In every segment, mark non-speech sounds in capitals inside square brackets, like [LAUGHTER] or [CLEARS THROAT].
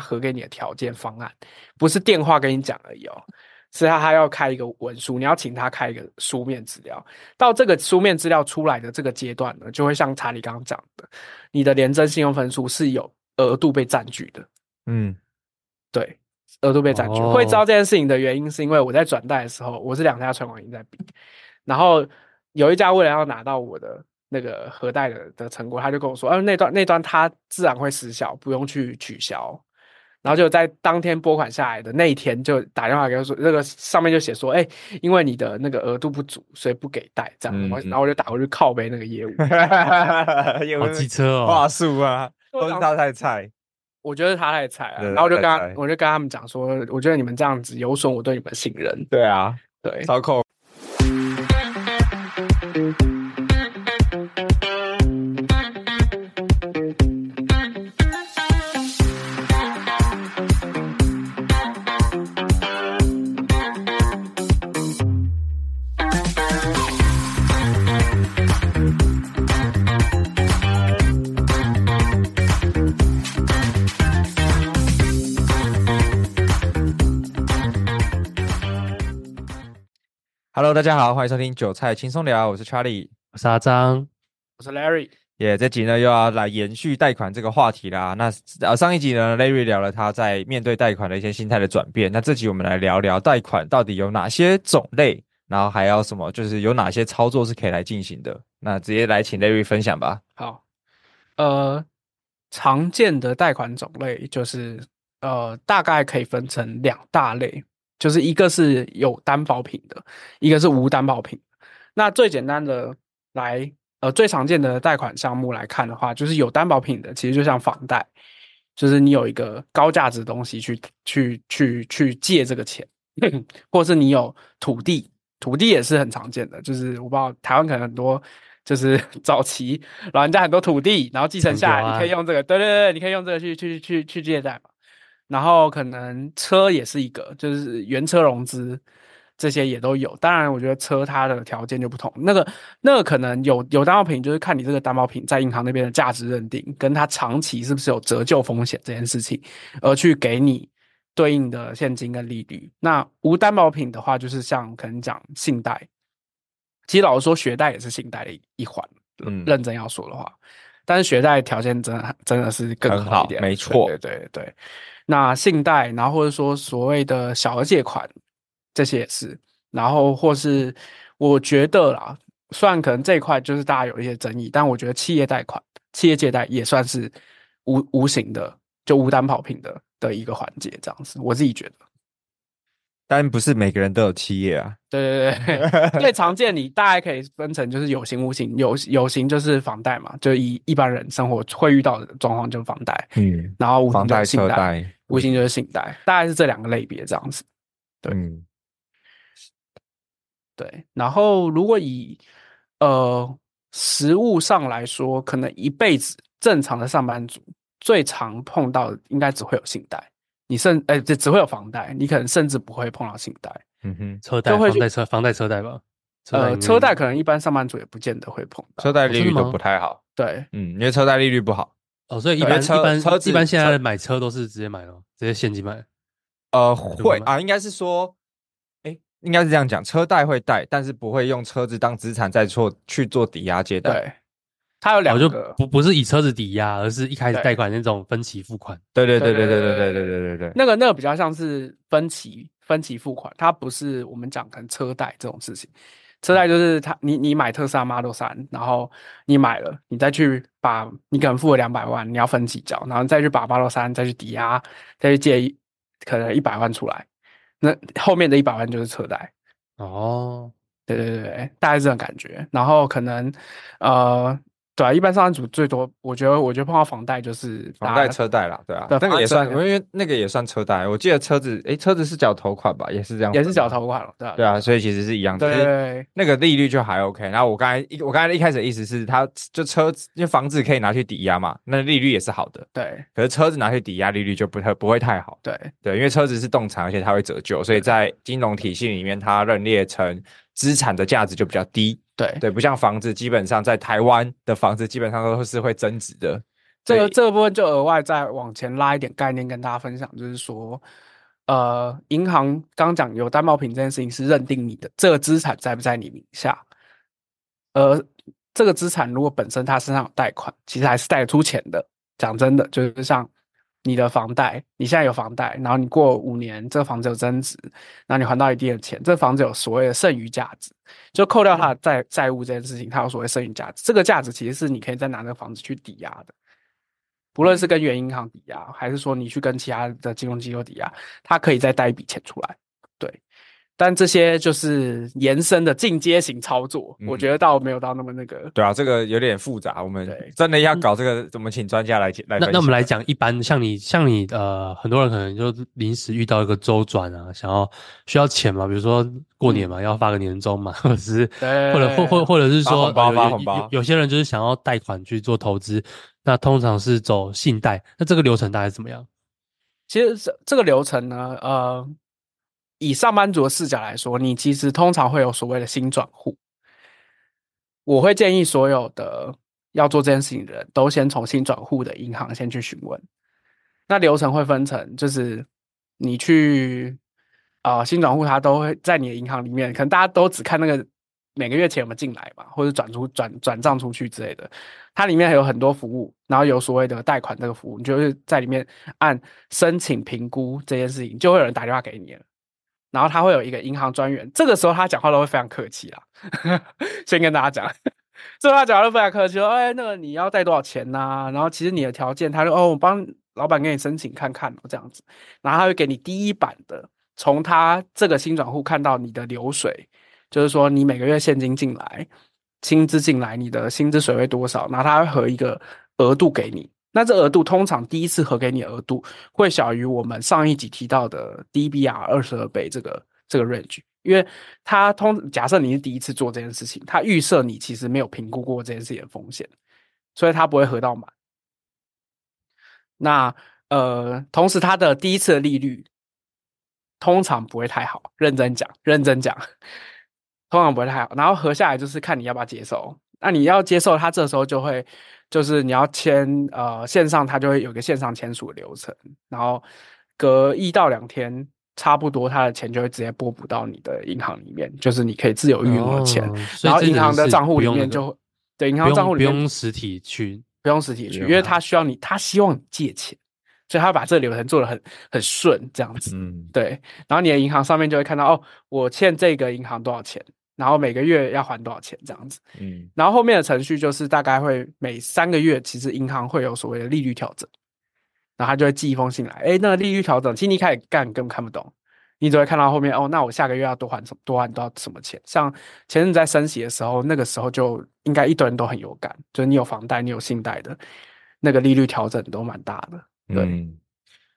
核给你的条件方案，不是电话跟你讲而已哦，是他他要开一个文书，你要请他开一个书面资料。到这个书面资料出来的这个阶段呢，就会像查理刚刚讲的，你的廉征信用分数是有额度被占据的。嗯，对，额度被占据。哦、会知道这件事情的原因，是因为我在转贷的时候，我是两家存款银在比，然后有一家为了要拿到我的那个核贷的的成果，他就跟我说，呃，那段那段他自然会失效，不用去取消。然后就在当天拨款下来的那一天，就打电话给我说，那个上面就写说，哎、欸，因为你的那个额度不足，所以不给贷，这样。嗯、然后我就打过去靠背那个业务，[LAUGHS] 好机车哦，话术啊，都是他太菜。我觉得他太菜了，然后我就跟他，我就跟他们讲说，我觉得你们这样子有损我对你们的信任。对啊，对，操控。Hello，大家好，欢迎收听韭菜轻松聊，我是 Charlie，我是阿张，我是 Larry。耶，yeah, 这集呢又要来延续贷款这个话题啦。那呃上一集呢，Larry 聊了他在面对贷款的一些心态的转变。那这集我们来聊聊贷款到底有哪些种类，然后还要什么，就是有哪些操作是可以来进行的。那直接来请 Larry 分享吧。好，呃，常见的贷款种类就是呃大概可以分成两大类。就是一个是有担保品的，一个是无担保品。那最简单的来，呃，最常见的贷款项目来看的话，就是有担保品的，其实就像房贷，就是你有一个高价值的东西去去去去借这个钱，[COUGHS] 或者是你有土地，土地也是很常见的。就是我不知道台湾可能很多，就是 [LAUGHS] 早期老人家很多土地，然后继承下来，你可以用这个，对对对，你可以用这个去去去去借贷嘛。然后可能车也是一个，就是原车融资，这些也都有。当然，我觉得车它的条件就不同。那个那个可能有有担保品，就是看你这个担保品在银行那边的价值认定，跟它长期是不是有折旧风险这件事情，而去给你对应的现金跟利率。那无担保品的话，就是像可能讲信贷，其实老实说，学贷也是信贷的一环。嗯，认真要说的话，但是学贷条件真的真的是更好一点，没错，对对对，对。那信贷，然后或者说所谓的小额借款，这些也是，然后或是我觉得啦，虽然可能这一块就是大家有一些争议，但我觉得企业贷款、企业借贷也算是无无形的，就无担保品的的一个环节，这样子，我自己觉得。但不是每个人都有企业啊。对对对，最常见你大概可以分成就是有形无形，有有形就是房贷嘛，就一一般人生活会遇到的状况就是房贷，嗯，然后无形就是信贷，房贷无形就是信贷，大概是这两个类别这样子。对，嗯、对，然后如果以呃实物上来说，可能一辈子正常的上班族最常碰到的应该只会有信贷。你甚哎，这只会有房贷，你可能甚至不会碰到信贷。嗯哼，车贷、房贷、车房贷、车贷吧。呃，车贷可能一般上班族也不见得会碰到，车贷利率都不太好。对，嗯，因为车贷利率不好。哦，所以一般一般车一般现在买车都是直接买了，直接现金买。呃，会啊，应该是说，哎，应该是这样讲，车贷会贷，但是不会用车子当资产再做去做抵押借贷。对。它有两个，就不不是以车子抵押，而是一开始贷款那种分期付款。对对对对对对对对对对对。那个那个比较像是分期分期付款，它不是我们讲可能车贷这种事情。车贷就是他，你你买特斯拉 Model 三然后你买了，你再去把你可能付了两百万，你要分几缴，然后再去把 Model 三再去抵押，再去借可能一百万出来，那后面的一百万就是车贷。哦，对对对对，大概是这种感觉。然后可能呃。对啊，一般上班族最多，我觉得，我觉得碰到房贷就是房贷、车贷啦，对啊，那个也算，因为那个也算车贷。我记得车子，诶，车子是缴头款吧，也是这样，也是缴头款了，对啊，对啊，所以其实是一样的，对，那个利率就还 OK。然后我刚才一，我刚才一开始的意思是，他就车子，因为房子可以拿去抵押嘛，那利率也是好的，对。可是车子拿去抵押，利率就不太不会太好，对对，因为车子是动产，而且它会折旧，所以在金融体系里面，它认列成资产的价值就比较低。对对，不像房子，基本上在台湾的房子基本上都是会增值的。这个这个部分就额外再往前拉一点概念跟大家分享，就是说，呃，银行刚讲有担保品这件事情是认定你的这个资产在不在你名下，而这个资产如果本身它身上有贷款，其实还是贷得出钱的。讲真的，就是像你的房贷，你现在有房贷，然后你过五年这个房子有增值，然后你还到一定的钱，这个房子有所谓的剩余价值，就扣掉它的债债务这件事情，它有所谓剩余价值。这个价值其实是你可以再拿这个房子去抵押的。不论是跟原银行抵押，还是说你去跟其他的金融机构抵押，它可以再贷一笔钱出来。对，但这些就是延伸的进阶型操作，嗯、我觉得倒没有到那么那个。对啊，这个有点复杂，我们真的要搞这个，我们请专家来来。那那我们来讲，一般像你像你呃，很多人可能就临时遇到一个周转啊，想要需要钱嘛，比如说过年嘛，嗯、要发个年终嘛，[LAUGHS] 或者是或者或或或者是说发红包发红包，有有些人就是想要贷款去做投资。那通常是走信贷，那这个流程大概怎么样？其实这这个流程呢，呃，以上班族的视角来说，你其实通常会有所谓的新转户。我会建议所有的要做这件事情的人都先从新转户的银行先去询问。那流程会分成，就是你去啊，新转户，他都会在你的银行里面，可能大家都只看那个。每个月钱有没有进来嘛，或者转出转转账出去之类的，它里面还有很多服务，然后有所谓的贷款这个服务，你就是在里面按申请评估这件事情，就会有人打电话给你了，然后他会有一个银行专员，这个时候他讲话都会非常客气啦，[LAUGHS] 先跟大家讲，[LAUGHS] 这个他讲话都非常客气，说，哎，那个你要贷多少钱呐、然后其实你的条件，他说，哦，我帮老板给你申请看看哦，这样子，然后他会给你第一版的，从他这个新转户看到你的流水。就是说，你每个月现金进来，薪资进来，你的薪资水位多少？然后他会核一个额度给你。那这额度通常第一次核给你额度会小于我们上一集提到的 DBR 二十二倍这个这个 range，因为它通假设你是第一次做这件事情，它预设你其实没有评估过这件事情的风险，所以它不会核到满。那呃，同时它的第一次的利率通常不会太好，认真讲，认真讲。通常不会太好，然后合下来就是看你要不要接受。那你要接受，它这时候就会就是你要签呃线上，它就会有一个线上签署流程，然后隔一到两天，差不多他的钱就会直接拨补到你的银行里面，就是你可以自由运用的钱。哦、然后银行的账户里面就会对银行账户里面不用实体去，不用实体去，因为他需要你，他希望你借钱，所以他把这个流程做的很很顺，这样子。嗯，对。然后你的银行上面就会看到哦，我欠这个银行多少钱。然后每个月要还多少钱这样子，嗯，然后后面的程序就是大概会每三个月，其实银行会有所谓的利率调整，然后他就会寄一封信来，哎，那个利率调整，其实你一开始干根本看不懂，你只会看到后面哦，那我下个月要多还什么，多还多少什么钱？像前阵在升息的时候，那个时候就应该一堆人都很有感，就是你有房贷，你有信贷的，那个利率调整都蛮大的。对，嗯，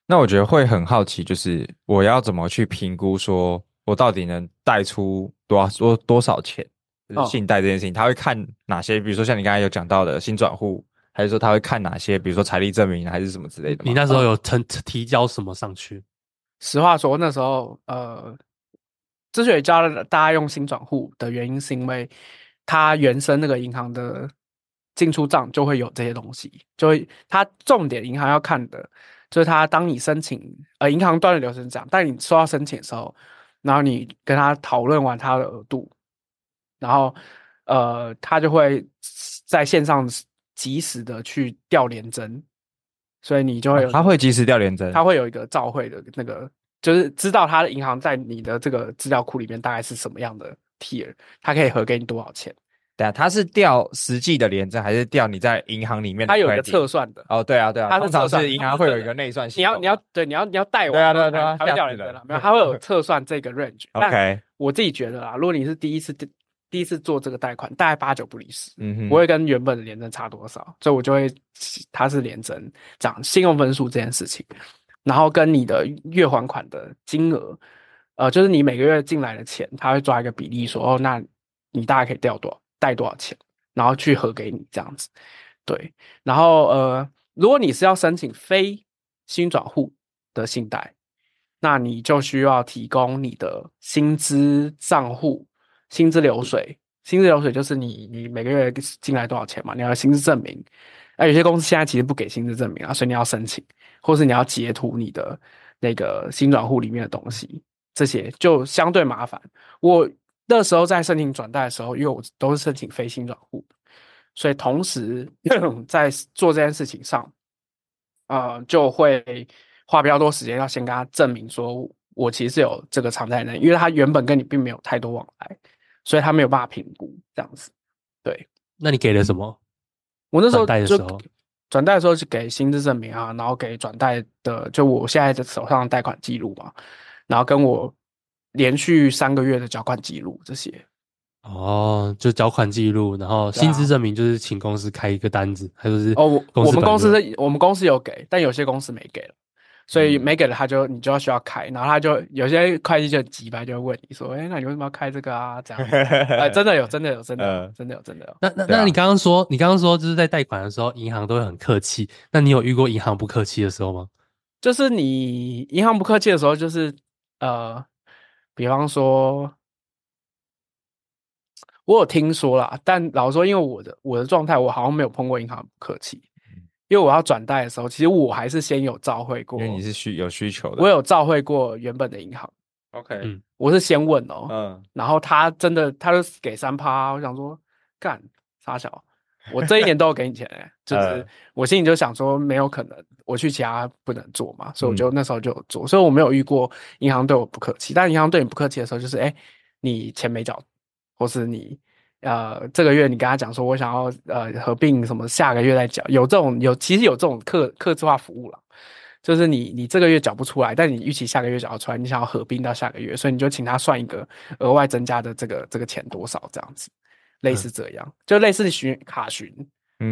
那我觉得会很好奇，就是我要怎么去评估说。我到底能贷出多少多多少钱？就是信贷这件事情，他会看哪些？比如说像你刚才有讲到的新转户，还是说他会看哪些？比如说财力证明还是什么之类的？你那时候有提提交什么上去？实话说，那时候呃，之所以教大家用新转户的原因，是因为它原生那个银行的进出账就会有这些东西，就会它重点银行要看的，就是它当你申请呃银行端的流程这样，但你收到申请的时候。然后你跟他讨论完他的额度，然后呃，他就会在线上及时的去调联针，所以你就会有、哦、他会及时调联针，他会有一个照会的那个，就是知道他的银行在你的这个资料库里面大概是什么样的 tier，他可以核给你多少钱。对啊，它是调实际的联征，还是调你在银行里面？它有一个测算的哦，对啊，对啊，他通常是银行会有一个内算系统。你要，你要，对，你要，你要带我，对啊，对啊，对啊，他会没有？它会有 [LAUGHS] 测算这个 range。OK，我自己觉得啊，如果你是第一次第一次做这个贷款，大概八九不离十，嗯哼，不会跟原本的联征差多少，所以我就会它是联征涨信用分数这件事情，然后跟你的月还款的金额，呃，就是你每个月进来的钱，他会抓一个比例说，哦，那你大概可以调多少，贷多少钱。然后去核给你这样子，对，然后呃，如果你是要申请非新转户的信贷，那你就需要提供你的薪资账户、薪资流水。薪资流水就是你你每个月进来多少钱嘛，你要薪资证明，那有些公司现在其实不给薪资证明啊，所以你要申请，或是你要截图你的那个新转户里面的东西，这些就相对麻烦。我那时候在申请转贷的时候，因为我都是申请非新转户，所以同时 [CLEARS THROAT] 在做这件事情上，呃，就会花比较多时间要先跟他证明说，我其实是有这个偿债能力，因为他原本跟你并没有太多往来，所以他没有办法评估这样子。对，那你给了什么？我那时候贷的时候转贷的时候是给薪资证明啊，然后给转贷的就我现在的手上贷款记录嘛，然后跟我连续三个月的缴款记录这些。哦，就缴款记录，然后薪资证明就是请公司开一个单子，还是哦，我我们公司我们公司有给，但有些公司没给了。所以没给了他就你就要需要开，然后他就有些会计就很急吧，就会问你说，哎，那你为什么要开这个啊？这样，[LAUGHS] 哎，真的有，真的有，真的有，真的有，真的有。那那那你刚刚说，你刚刚说就是在贷款的时候，银行都会很客气。那你有遇过银行不客气的时候吗？就是你银行不客气的时候，就是呃，比方说，我有听说啦，但老实说，因为我的我的状态，我好像没有碰过银行不客气。因为我要转贷的时候，其实我还是先有照会过。因为你是需有需求的，我有照会过原本的银行。OK，嗯，我是先问哦，嗯，然后他真的他就给三趴，我想说干傻小，[LAUGHS] 我这一年都要给你钱哎，就是我心里就想说没有可能，我去其他不能做嘛，所以我就那时候就有做，所以我没有遇过银行对我不客气，但银行对你不客气的时候，就是哎，你钱没缴，或是你。呃，这个月你跟他讲说，我想要呃合并什么，下个月再缴，有这种有其实有这种客客制化服务了，就是你你这个月缴不出来，但你预期下个月缴得出来，你想要合并到下个月，所以你就请他算一个额外增加的这个这个钱多少这样子，类似这样，嗯、就类似巡卡巡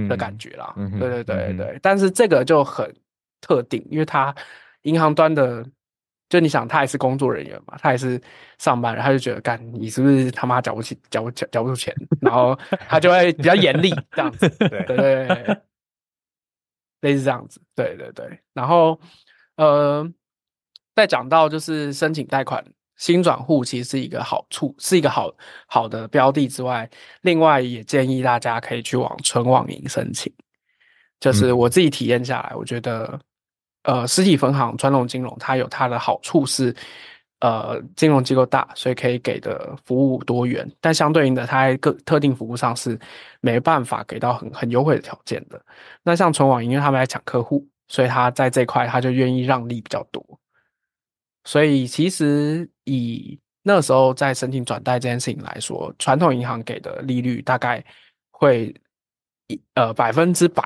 的感觉啦，嗯、对对对对但是这个就很特定，因为他银行端的。就你想，他也是工作人员嘛，他也是上班人，他就觉得干你是不是他妈缴不起、缴不缴缴不出钱，然后他就会比较严厉这样子，对对对，类似这样子，对对对。然后呃，再讲到就是申请贷款薪转户，其实是一个好处，是一个好好的标的之外，另外也建议大家可以去往纯网银申请。就是我自己体验下来，我觉得。呃，实体分行传统金融它有它的好处是，呃，金融机构大，所以可以给的服务多元，但相对应的，它在各特定服务上是没办法给到很很优惠的条件的。那像纯网银，因为他们在抢客户，所以他在这块他就愿意让利比较多。所以其实以那时候在申请转贷这件事情来说，传统银行给的利率大概会一呃百分之百。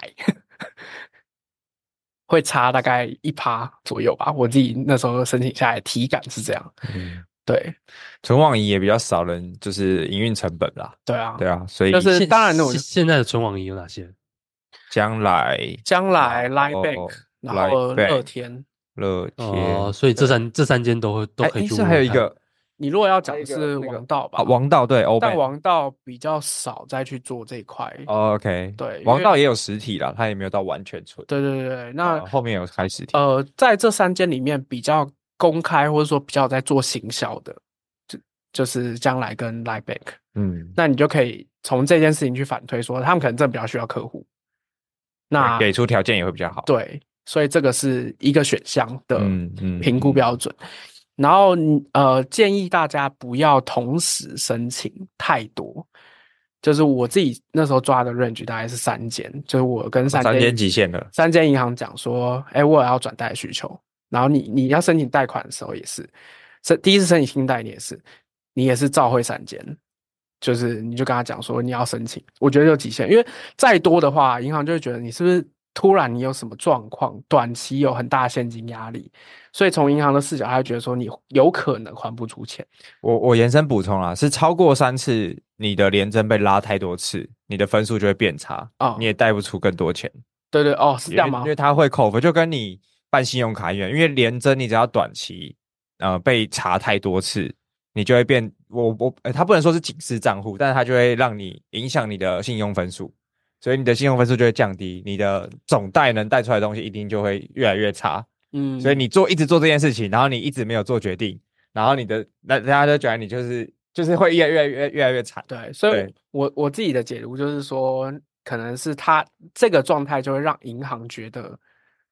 会差大概一趴左右吧，我自己那时候申请下来体感是这样。嗯，对，存网银也比较少人，就是营运成本啦。对啊，对啊，所以就是当然，现现在的存网银有哪些？将来，将来，Line Bank，然后乐天，乐天，哦，所以这三这三间都会都可以。是还有一个。你如果要讲的是王道吧，王道对，但王道比较少再去做这一块。OK，对，王道也有实体了，它也没有到完全纯。对对对，那后面有开实体。呃，在这三间里面比较公开或者说比较在做行销的，就就是将来跟 Line Bank。嗯，那你就可以从这件事情去反推说，他们可能真的比较需要客户，那给出条件也会比较好。对，所以这个是一个选项的评估标准。然后，呃，建议大家不要同时申请太多。就是我自己那时候抓的 range 大概是三间，就是我跟三间三间极限的三间银行讲说，哎，我要转贷需求。然后你你要申请贷款的时候也是，申第一次申请新贷你也是，你也是照会三间，就是你就跟他讲说你要申请，我觉得有极限，因为再多的话，银行就会觉得你是不是。突然你有什么状况，短期有很大现金压力，所以从银行的视角，他会觉得说你有可能还不出钱。我我延伸补充啊，是超过三次，你的连征被拉太多次，你的分数就会变差啊，哦、你也贷不出更多钱。对对哦，是这样吗？因为他会扣分，就跟你办信用卡一样，因为连征你只要短期呃被查太多次，你就会变我我他不能说是警示账户，但是他就会让你影响你的信用分数。所以你的信用分数就会降低，你的总贷能贷出来的东西一定就会越来越差。嗯，所以你做一直做这件事情，然后你一直没有做决定，然后你的那大家都觉得你就是就是会越来越越越来越惨。对，所以我我自己的解读就是说，可能是他这个状态就会让银行觉得，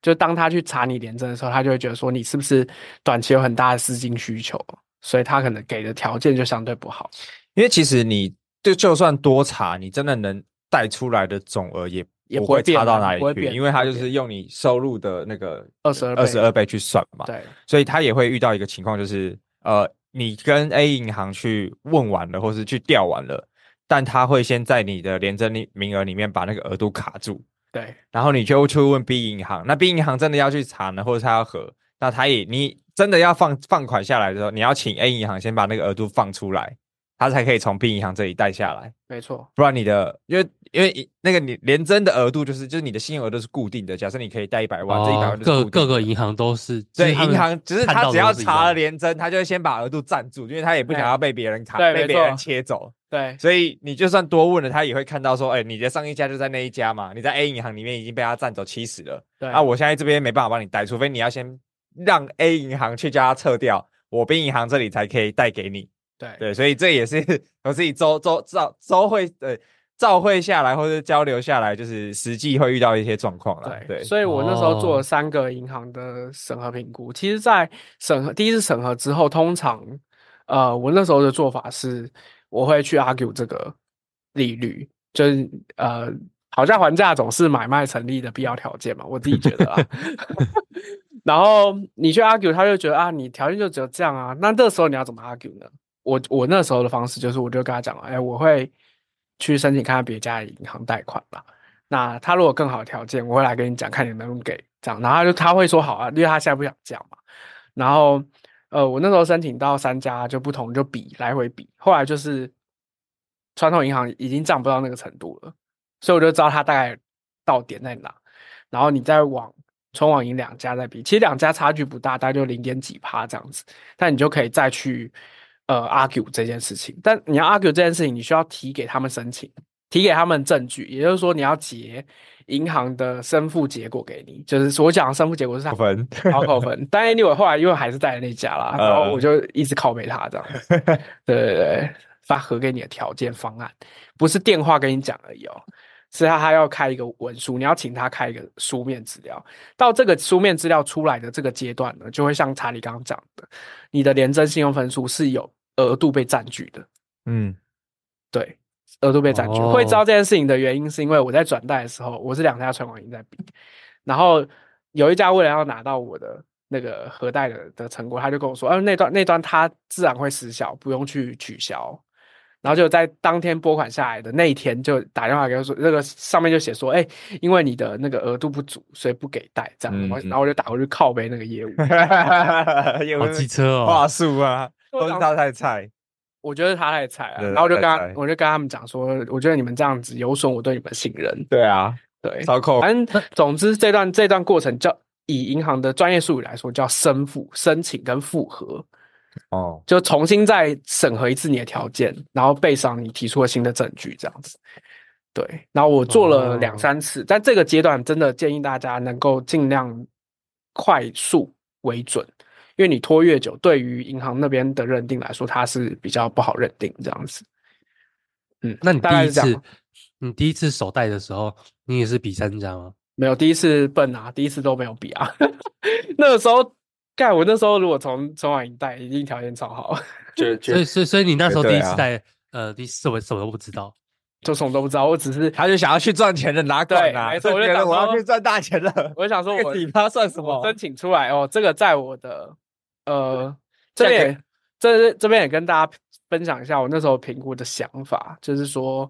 就当他去查你廉政的时候，他就会觉得说你是不是短期有很大的资金需求，所以他可能给的条件就相对不好。因为其实你就就算多查，你真的能贷出来的总额也也不会差到哪里去，因为他就是用你收入的那个二十二二十二倍去算嘛。对，所以他也会遇到一个情况，就是呃，你跟 A 银行去问完了，或是去调完了。但他会先在你的联征名额里面把那个额度卡住，对，然后你就去问 B 银行，那 B 银行真的要去查呢，或者他要核，那他也你真的要放放款下来的时候，你要请 A 银行先把那个额度放出来。他才可以从 B 银行这里贷下来，没错，不然你的因为因为那个你联征的额度就是就是你的信用额度是固定的，假设你可以贷一百万，哦、这一百万各各个银行都是对银行，只是他只要查了联征，他就会先把额度占住，因为他也不想要被别人卡，被别人切走，对，所以你就算多问了，他也会看到说，哎、欸，你的上一家就在那一家嘛，你在 A 银行里面已经被他占走七十了，对，啊，我现在这边没办法帮你贷，除非你要先让 A 银行去叫他撤掉，我 B 银行这里才可以贷给你。对对，所以这也是我自己周周照周会呃照会下来或者交流下来，就是实际会遇到一些状况了。对，对所以我那时候做了三个银行的审核评估。哦、其实，在审核第一次审核之后，通常呃，我那时候的做法是，我会去 argue 这个利率，就是呃，讨价还价总是买卖成立的必要条件嘛，我自己觉得啊。[LAUGHS] [LAUGHS] 然后你去 argue，他就觉得啊，你条件就只有这样啊，那这时候你要怎么 argue 呢？我我那时候的方式就是，我就跟他讲，哎，我会去申请看看别家的银行贷款吧。那他如果更好的条件，我会来跟你讲，看你能不能给这样。然后他就他会说好啊，因为他现在不想这样嘛。然后呃，我那时候申请到三家就不同，就比来回比，后来就是传统银行已经涨不到那个程度了，所以我就知道他大概到点在哪。然后你再往纯网银两家再比，其实两家差距不大，大概就零点几趴这样子，但你就可以再去。呃，argue 这件事情，但你要 argue 这件事情，你需要提给他们申请，提给他们证据，也就是说，你要结银行的申付结果给你，就是我讲的申付结果是他扣分，好扣分。但 anyway 后来因为还是在那家啦，然后我就一直拷贝他这样，呃、[LAUGHS] 对对对，发核给你的条件方案，不是电话跟你讲而已哦。是他，他要开一个文书，你要请他开一个书面资料。到这个书面资料出来的这个阶段呢，就会像查理刚刚讲的，你的廉政信用分数是有额度被占据的。嗯，对，额度被占据。哦、会知道这件事情的原因，是因为我在转贷的时候，我是两家存款银在比，然后有一家为了要拿到我的那个核贷的的成果，他就跟我说，啊，那段那段他自然会失效，不用去取消。然后就在当天拨款下来的那一天，就打电话给我说，那个上面就写说，哎、欸，因为你的那个额度不足，所以不给贷这样。嗯、然后我就打过去靠背那个业务，[LAUGHS] [LAUGHS] 好机车哦，话术啊，都是他太菜。我觉得他太菜啊。然后我就跟他，我就跟他们讲说，我觉得你们这样子有损我对你们信任。对啊，对。反正 [LAUGHS] 总之这段这段过程叫以银行的专业术语来说叫申复、申请跟复核。哦，就重新再审核一次你的条件，然后背上你提出了新的证据，这样子。对，然后我做了两三次，在这个阶段真的建议大家能够尽量快速为准，因为你拖越久，对于银行那边的认定来说，它是比较不好认定这样子。嗯，那你第一次，你第一次手贷的时候，你也是比三家吗？没有，第一次笨啊，第一次都没有比啊，[LAUGHS] 那个时候。干！我那时候如果从从网银贷，一定条件超好。[LAUGHS] [LAUGHS] 就所以所以所以你那时候第一次贷，呃，第一次我什么都不知道，就什么都不知道。我只是他就想要去赚钱的，哪管啊？没错，我就想我要去赚大钱了。我就想说，我底他算什么？申请出来哦，这个在我的呃这边这这边也跟大家分享一下我那时候评估的想法，就是说。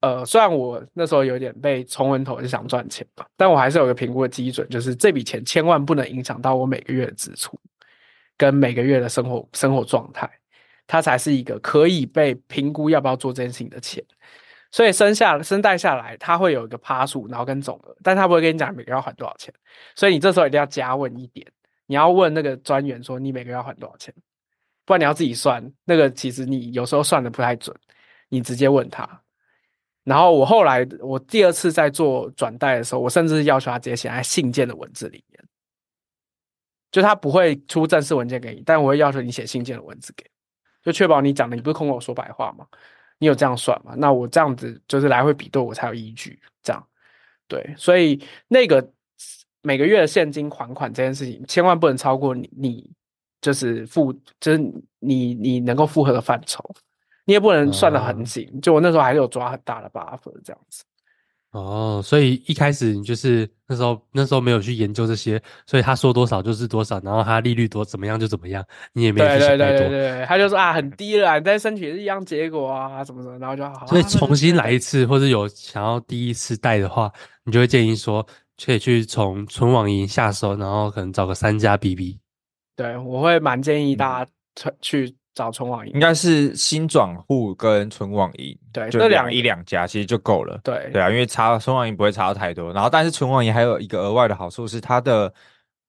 呃，虽然我那时候有点被冲昏头，就想赚钱吧，但我还是有个评估的基准，就是这笔钱千万不能影响到我每个月的支出跟每个月的生活生活状态，它才是一个可以被评估要不要做这件事情的钱。所以生下生贷下来，它会有一个趴数，然后跟总额，但他不会跟你讲每个月要还多少钱。所以你这时候一定要加问一点，你要问那个专员说你每个月要还多少钱，不然你要自己算，那个其实你有时候算的不太准，你直接问他。然后我后来，我第二次在做转贷的时候，我甚至要求他直接写在信件的文字里面，就他不会出正式文件给你，但我会要求你写信件的文字给，就确保你讲的你不是空口说白话嘛，你有这样算嘛？那我这样子就是来回比对，我才有依据，这样对，所以那个每个月的现金还款这件事情，千万不能超过你你就是负就是你你能够负荷的范畴，你也不能算得很紧。嗯、就我那时候还是有抓很大的 buffer 这样子。哦，所以一开始你就是那时候那时候没有去研究这些，所以他说多少就是多少，然后他利率多怎么样就怎么样，你也没有去想太多。对对对对对，他就说啊很低了，你再申请是一样结果啊，什么什么，然后就好。所以重新来一次，或者有想要第一次贷的话，你就会建议说可以去从存网银下手，然后可能找个三家 BB。对，我会蛮建议大家去。找存网银应该是新转户跟存网银，对，就两一两家其实就够了。对对啊，因为差存网银不会差到太多。然后，但是存网银还有一个额外的好处是，它的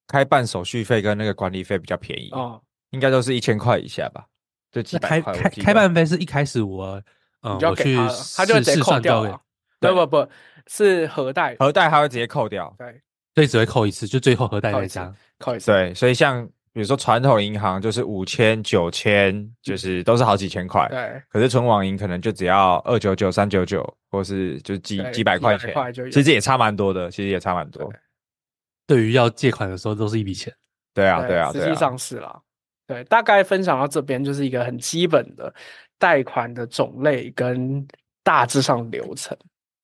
开办手续费跟那个管理费比较便宜哦，应该都是一千块以下吧？对几百块。开开开办费是一开始我嗯我去他就直接扣掉了。不不不，是核贷，核贷它会直接扣掉。对，所以只会扣一次，就最后核贷那张扣一次。对，所以像。比如说传统银行就是五千、九千，就是都是好几千块。对。可是存网银可能就只要二九九、三九九，或是就几几百块钱，其实也差蛮多的。其实也差蛮多。对于要借款的时候，都是一笔钱。对啊，对啊，实际上是啦。对，大概分享到这边，就是一个很基本的贷款的种类跟大致上流程。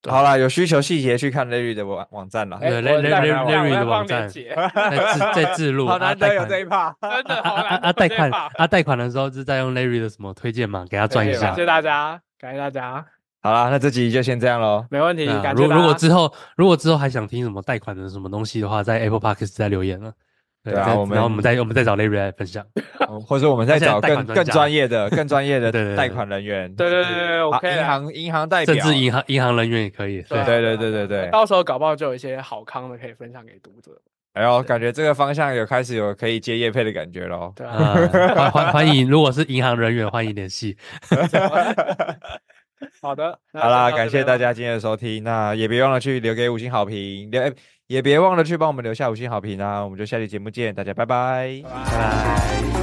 好了，有需求细节去看 Larry 的网网站了。对，Larry 的网站在 [LAUGHS] 在自录。好难得有这一趴，真的好难啊！贷款 [LAUGHS] 啊，贷款的时候是在用 Larry 的什么推荐码给他赚一下。谢谢大家，感谢大家。好了，那这集就先这样喽。没问题。如如果之后如果之后还想听什么贷款的什么东西的话，在 Apple Podcast 再留言了。对啊，我们然后我们再我们再找 Larry 来分享，[LAUGHS] 或者我们再找更更专业的、[LAUGHS] 更专业的贷款人员。对对对对，OK。银行银行代表，甚至银行银行人员也可以。对对对对对对，到时候搞不好就有一些好康的可以分享给读者。哎呦，感觉这个方向有开始有可以接业配的感觉喽。对啊，欢 [LAUGHS] 欢欢迎，如果是银行人员，欢迎联系。好的，好啦，感谢大家今天的收听，那也别忘了去留给五星好评，留。也别忘了去帮我们留下五星好评啊！我们就下期节目见，大家拜拜，拜拜。